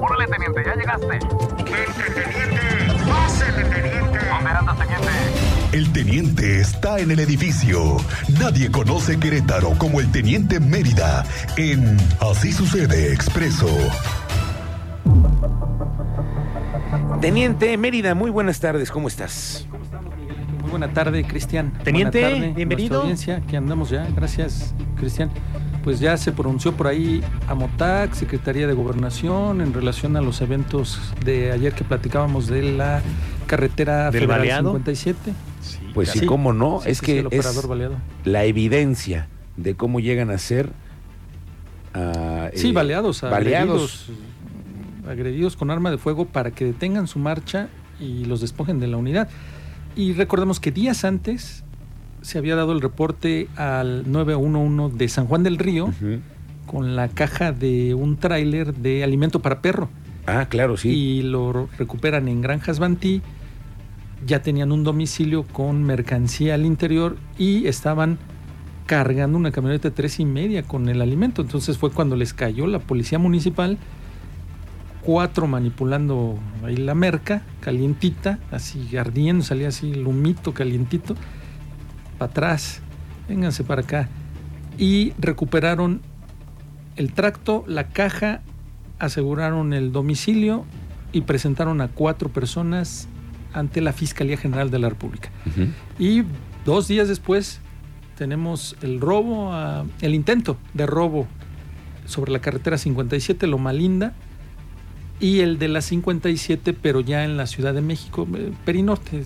Órale, teniente, ya llegaste. Vente, teniente. Pásele, teniente. ¿Dónde andas, teniente? El teniente está en el edificio. Nadie conoce Querétaro como el teniente Mérida en Así sucede expreso. Teniente Mérida, muy buenas tardes, ¿cómo estás? Muy buena tarde, Cristian. Teniente, tarde, bienvenido. audiencia, que andamos ya. Gracias, Cristian. Pues ya se pronunció por ahí AMOTAC, Secretaría de Gobernación, en relación a los eventos de ayer que platicábamos de la carretera ¿Del Federal baleado? 57. Pues sí, Sí. cómo no, Sí, es sí, que sí, el es operador baleado. la evidencia de cómo llegan a ser ah, Sí, eh, baleados, baleados. agredidos, agredidos con arma de fuego para que detengan su marcha y los despojen de la unidad. Y recordemos que días antes se había dado el reporte al 911 de San Juan del Río con la caja de un tráiler de alimento para perro Ah, claro, sí. y lo recuperan en Granjas Bantí. Ya tenían un domicilio con mercancía al interior y estaban cargando una camioneta de tres y media con el alimento. Entonces fue cuando les cayó la policía municipal, cuatro manipulando ahí la merca, calientita, así ardiendo, salía así el humito calientito, para atrás, vénganse para acá. Y recuperaron el tracto, la caja, aseguraron el domicilio y presentaron a cuatro personas ante la Fiscalía General de la República. Y dos días después tenemos el robo, a- el intento de robo sobre la carretera 57, Loma Linda, y el de la 57, pero ya en la Ciudad de México, eh, Perinorte,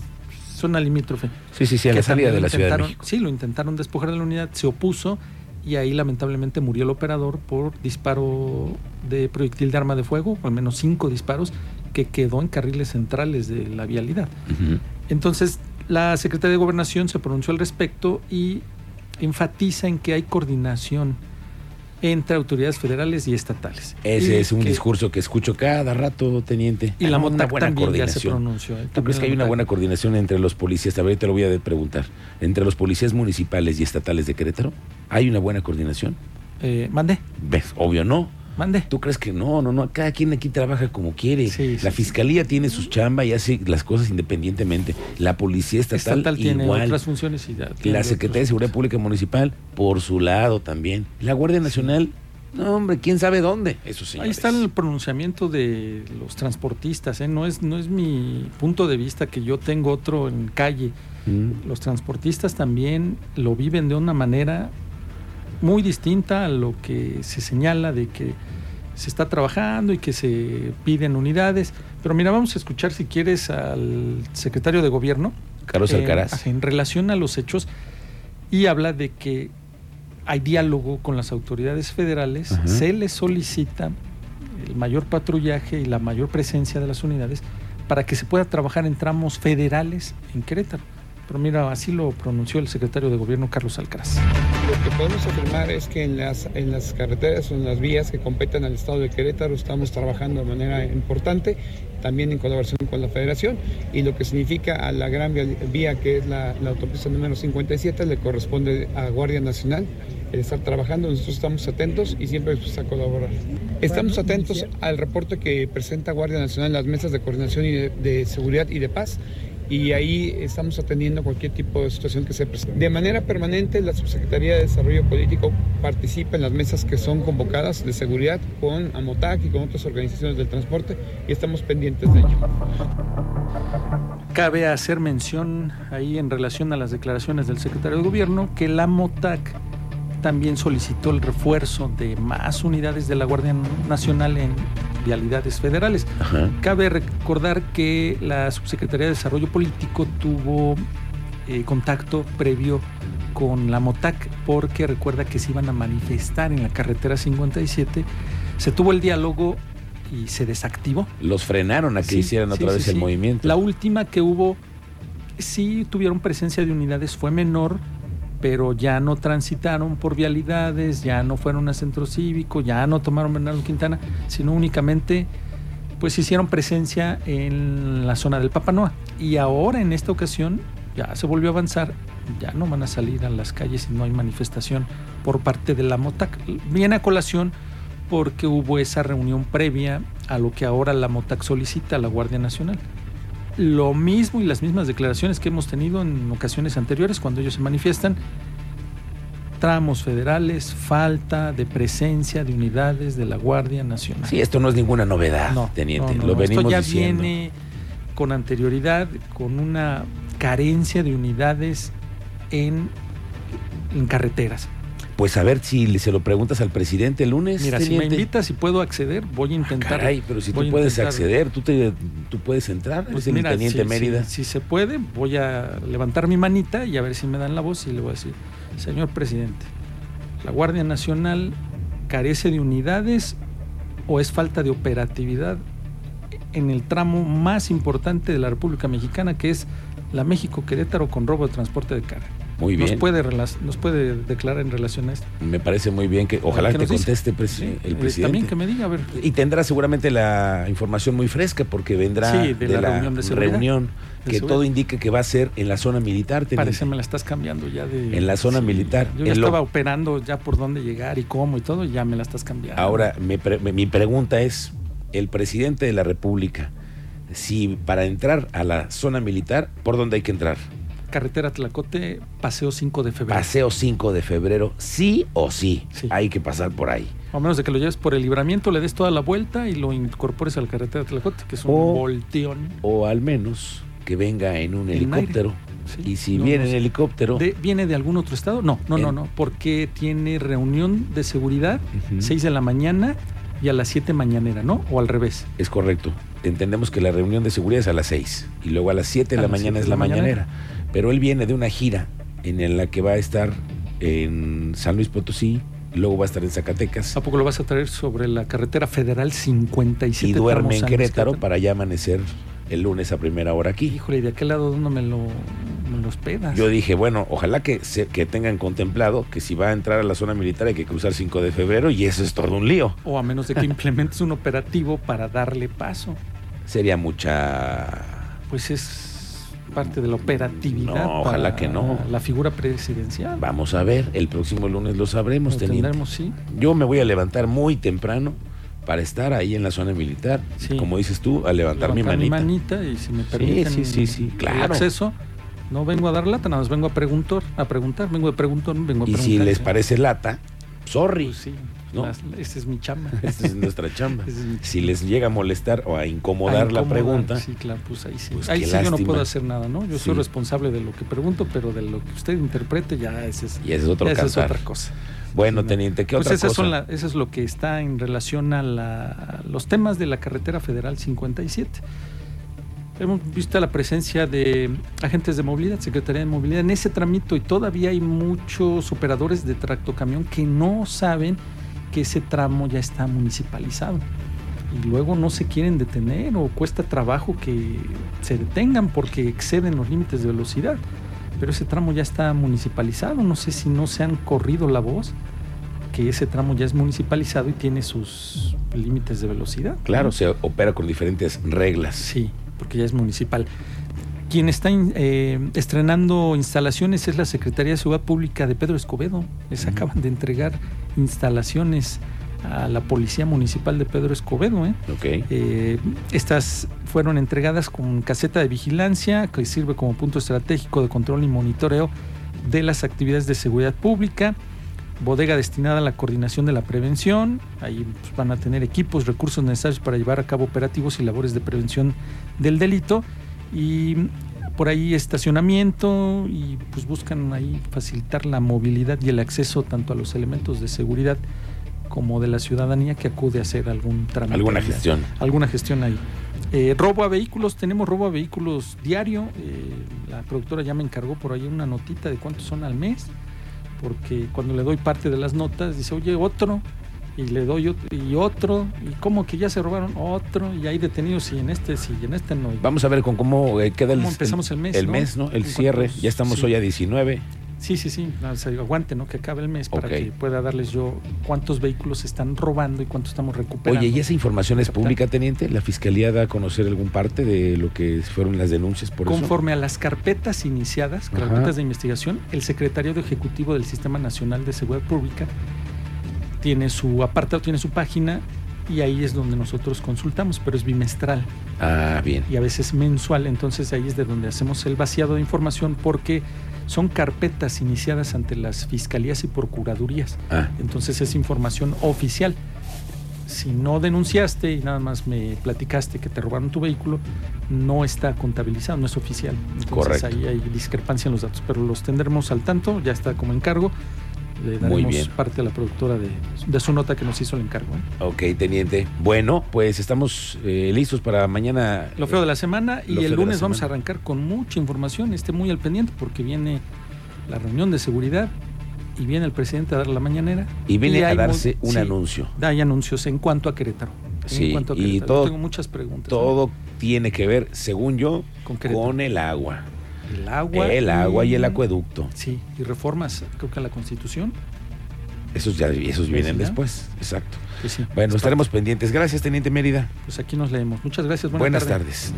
zona limítrofe. Sí, sí, sí, a la salida de la Ciudad de México. Sí, lo intentaron despojar de la unidad, se opuso y ahí lamentablemente murió el operador por disparo de proyectil de arma de fuego, al menos cinco disparos, que quedó en carriles centrales de la vialidad. Entonces, la Secretaría de Gobernación se pronunció al respecto y enfatiza en que hay coordinación entre autoridades federales y estatales. Ese Y es un que- discurso que escucho cada rato, teniente. Y la MOTAC buena también ya se coordinación. pronunció. ¿eh? ¿Tú crees que hay una buena coordinación entre los policías? A ver, te lo voy a preguntar. ¿Entre los policías municipales y estatales de Querétaro? ¿Hay una buena coordinación? Eh, mande, ¿Ves? Obvio no. Mande. ¿Tú crees que no? No, no. Cada quien aquí trabaja como quiere. Sí, la sí, fiscalía tiene sus chamba y hace las cosas independientemente. La policía estatal, Estatal tiene igual. otras funciones y ya La Secretaría de Seguridad Pública Municipal, por su lado también. La Guardia Nacional, no, hombre, quién sabe dónde. Eso Ahí está el pronunciamiento de los transportistas, ¿eh? no, es, no es mi punto de vista que yo tengo otro en calle. Mm. Los transportistas también lo viven de una manera muy distinta a lo que se señala de que se está trabajando y que se piden unidades. Pero mira, vamos a escuchar si quieres al secretario de gobierno Carlos eh, Alcaraz. en relación a los hechos y habla de que hay diálogo con las autoridades federales, Ajá. se les solicita el mayor patrullaje y la mayor presencia de las unidades para que se pueda trabajar en tramos federales en Querétaro. Pero mira, así lo pronunció el secretario de gobierno Carlos Alcaraz. Lo que podemos afirmar es que en las, en las carreteras o en las vías que competen al estado de Querétaro estamos trabajando de manera importante, también en colaboración con la federación, y lo que significa a la gran vía, que es la, la autopista número 57 le corresponde a Guardia Nacional el estar trabajando, nosotros estamos atentos y siempre dispuestos a colaborar. Estamos atentos al reporte que presenta Guardia Nacional en las mesas de coordinación y de, de seguridad y de paz y ahí estamos atendiendo cualquier tipo de situación que se presente. De manera permanente, la Subsecretaría de Desarrollo Político participa en las mesas que son convocadas de seguridad con AMOTAC y con otras organizaciones del transporte y estamos pendientes de ello. Cabe hacer mención ahí en relación a las declaraciones del secretario de gobierno que la MOTAC también solicitó el refuerzo de más unidades de la Guardia Nacional en vialidades federales. Ajá. Cabe recordar que la Subsecretaría de Desarrollo Político tuvo eh, contacto previo con la MOTAC porque recuerda que se iban a manifestar en la carretera 57. Se tuvo el diálogo y se desactivó. Los frenaron a que Sí, hicieran otra sí, vez el movimiento. La última que hubo, sí tuvieron presencia de unidades, fue menor, pero ya no transitaron por vialidades, ya no fueron a centro cívico, ya no tomaron Bernardo Quintana, sino únicamente pues hicieron presencia en la zona del Papanoa. Y ahora en esta ocasión ya se volvió a avanzar, ya no van a salir a las calles si no hay manifestación por parte de la MOTAC. Viene a colación porque hubo esa reunión previa a lo que ahora la MOTAC solicita a la Guardia Nacional. Lo mismo y las mismas declaraciones que hemos tenido en ocasiones anteriores cuando ellos se manifiestan. Tramos federales, falta de presencia de unidades de la Guardia Nacional. Sí, esto no es ninguna novedad, No, teniente. no, no, Lo venimos Esto ya diciendo. viene con anterioridad, con una carencia de unidades en, en carreteras. Pues a ver si se lo preguntas al presidente el lunes. Mira, si me invitas y puedo acceder, voy a intentar. Caray, pero si tú puedes intentar- acceder, tú, te, tú puedes entrar. Pues el teniente si, Mérida. si- si se puede, voy a levantar mi manita y a ver si me dan la voz y le voy a decir, señor presidente, la Guardia Nacional carece de unidades o es falta de operatividad en el tramo más importante de la República Mexicana, que es la México-Querétaro con robo de transporte de carga. Muy bien. Nos puede, nos puede declarar en relación a esto. Me parece muy bien que ojalá ¿Qué te nos dice? conteste Sí, el eh, presidente. También que me diga, a ver. Y tendrá seguramente la información muy fresca porque vendrá Sí, de la reunión de seguridad. reunión De que todo indica que va a ser en la zona militar. Parece me la estás cambiando ya de... En la zona militar, Yo ya lo- estaba operando ya por dónde llegar y cómo y todo, y ya me la estás cambiando. Ahora, me pre- mi pregunta es, el presidente de la República, si para entrar a la zona militar, ¿por dónde hay que entrar? Carretera Tlacote, Paseo 5 de febrero. Paseo 5 de febrero, sí o sí, Sí. hay que pasar por ahí. A menos de que lo lleves por el libramiento, le des toda la vuelta y lo incorpores a la carretera Tlacote, que es un O- volteón. O al menos que venga en un En helicóptero. Sí. Y si No, viene no en sé. helicóptero, De- ¿Viene de algún otro estado? No, no, no, En- no, porque tiene reunión de seguridad, Ujú. 6 de la mañana y a las 7 mañanera, ¿no? O al revés. es correcto. Entendemos que la reunión de seguridad es a las 6 y luego a las 7 de A la mañana 7 es la mañanera. mañanera. Pero él viene de una gira en la que va a estar en San Luis Potosí, luego va a estar en Zacatecas ¿A poco lo vas a traer sobre la carretera federal 57? y duerme en Querétaro para ya amanecer el lunes a primera hora aquí. Híjole, ¿y de aquel lado dónde me lo, me? Yo dije, bueno, ojalá que, se- que tengan contemplado que si va a entrar a la zona militar hay que cruzar 5 de febrero y eso es todo un lío. O a menos de que implementes un operativo para darle paso. Sería mucha... Pues es parte de la operatividad. No, ojalá para que no. La figura presidencial. Vamos a ver, el próximo lunes lo sabremos, Lo tendremos, sí. Yo me voy a levantar muy temprano para estar ahí en la zona militar. Sí. Como dices tú, a levantar, Levantar mi manita. y si me permiten sí, sí, sí, el claro. acceso, no vengo a dar lata, nada más vengo a preguntar, a preguntar, vengo de preguntón, vengo a Y preguntar. si les parece lata, sorry. Pues sí, ¿no? esa es mi chamba. Esta es nuestra chamba. Es mi Si les llega a molestar o a incomodar A la incomodar, pregunta, Sí, claro, pues ahí sí. Pues ahí sí yo no lástima. puedo hacer nada, ¿no? Yo soy Sí. responsable de lo que pregunto, pero de lo que usted interprete ya ese es, y ese es otro esa es otra cosa. Bueno, Sí, teniente, ¿qué Pues otra esas cosa? son la- eso es lo que está en relación a, la- a los temas de la carretera federal 57. Hemos visto la presencia de agentes de movilidad, Secretaría de Movilidad en ese tramito y todavía hay muchos operadores de tractocamión que no saben que ese tramo ya está municipalizado y luego no se quieren detener o cuesta trabajo que se detengan porque exceden los límites de velocidad. Pero ese tramo ya está municipalizado, no sé si no se han corrido la voz que ese tramo ya es municipalizado y tiene sus límites de velocidad. Claro, se opera con diferentes reglas. Sí, porque ya es municipal. Quien está eh, estrenando instalaciones es la Secretaría de Seguridad Pública de Pedro Escobedo. Les acaban de entregar instalaciones a la Policía Municipal de Pedro Escobedo. ¿eh? Ok. Eh, estas fueron entregadas con caseta de vigilancia que sirve como punto estratégico de control y monitoreo de las actividades de seguridad pública, bodega destinada a la coordinación de la prevención, ahí pues, van a tener equipos, recursos necesarios para llevar a cabo operativos y labores de prevención del delito y por ahí estacionamiento y pues buscan ahí facilitar la movilidad y el acceso tanto a los elementos de seguridad como de la ciudadanía que acude a hacer algún trámite. Alguna gestión. alguna gestión ahí. Eh, robo a vehículos, tenemos robo a vehículos diario. eh, la productora ya me encargó por ahí una notita de cuántos son al mes, porque cuando le doy parte de las notas, dice, oye, otro, y le doy otro, y otro, y como que ya se robaron otro, y hay detenidos, y en este sí, y en este no. Vamos a ver con cómo eh, queda el, ¿Cómo empezamos el mes, El no? mes, ¿no? El En cierre. cuantos- Ya estamos sí. hoy a 19. Sí, sí, sí, o sea, aguante, ¿no? Que acabe el mes para que pueda darles yo cuántos vehículos se están robando y cuántos estamos recuperando. Oye, ¿y esa información es pública, teniente? ¿La fiscalía da a conocer algún parte de lo que fueron las denuncias por eso? Conforme a las carpetas iniciadas, Ajá. carpetas de investigación, el secretario ejecutivo del Sistema Nacional de Seguridad Pública tiene su apartado, tiene su página y ahí es donde nosotros consultamos, pero es bimestral Ah, bien. y a veces mensual, entonces ahí es de donde hacemos el vaciado de información porque son carpetas iniciadas ante las fiscalías y procuradurías. Ah, Entonces es información oficial. Si no denunciaste y nada más me platicaste que te robaron tu vehículo, no está contabilizado, no es oficial. Entonces Correcto. ahí hay discrepancia en los datos, pero los tendremos al tanto, ya está como encargo. Le Muy daremos bien. parte a la productora de, de su nota que nos hizo el encargo. ¿eh? ok, teniente. Bueno, pues estamos eh, listos para mañana. Lo feo de la semana y el lunes vamos a arrancar con mucha información, esté muy al pendiente porque viene la reunión de seguridad y viene el presidente a dar la mañanera. Y viene a darse un sí, anuncio. Da hay anuncios en cuanto a Querétaro. En Sí, cuanto a y Querétaro. todo- Tengo muchas preguntas. ¿no? Todo tiene que ver, según yo, con el agua. El agua. El agua y el acueducto. Sí, y reformas, creo que a la Constitución. Esos ya esos vienen después. Exacto. sí. Bueno, Es estaremos pendientes. Gracias, teniente Mérida. Pues aquí nos leemos. Muchas gracias. Buenas tarde. tardes.